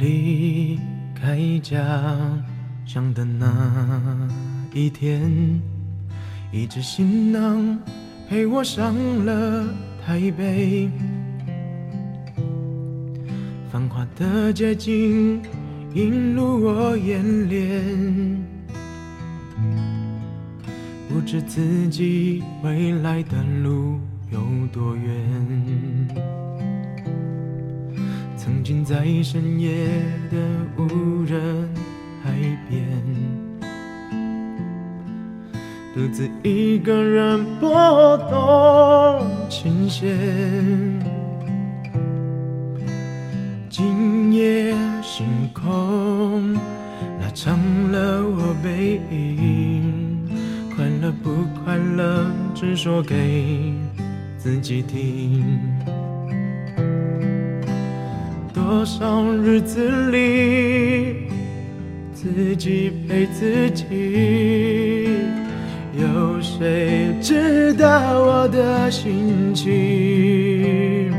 离开家乡的那一天，一只行囊陪我上了台北。繁华的街景映入我眼帘，不知自己未来的路有多远。曾经在深夜的无人海边，独自一个人拨动琴弦。今夜星空拉长了我背影，快乐不快乐，只说给自己听。多少日子里，自己陪自己，有谁知道我的心情？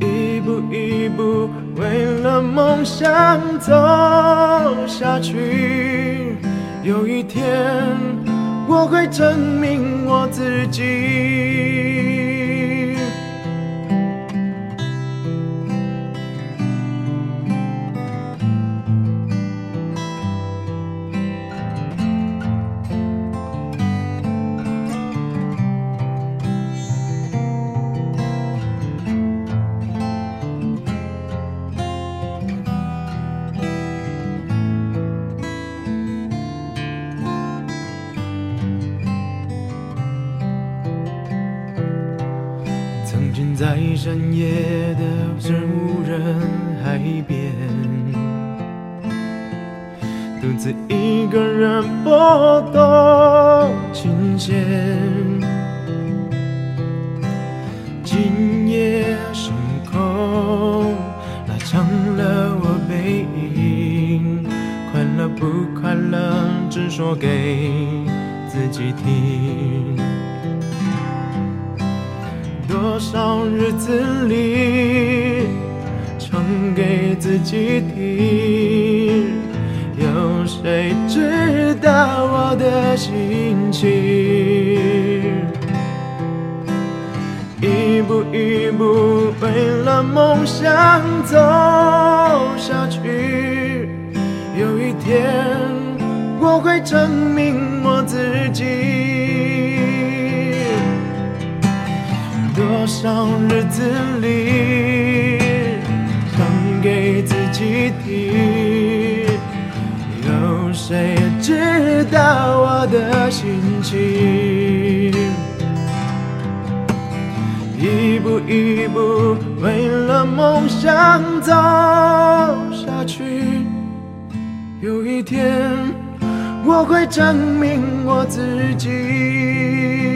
一步一步为了梦想走下去，有一天我会证明我自己。曾经在深夜的无人海边，独自一个人拨动琴弦。今夜星空拉长了我背影，快乐不快乐，只说给自己听。多少日子里，唱给自己听，有谁知道我的心情？一步一步为了梦想走下去，有一天我会证明我自己。多少日子里，唱给自己听，有谁知道我的心情？一步一步为了梦想走下去，有一天我会证明我自己。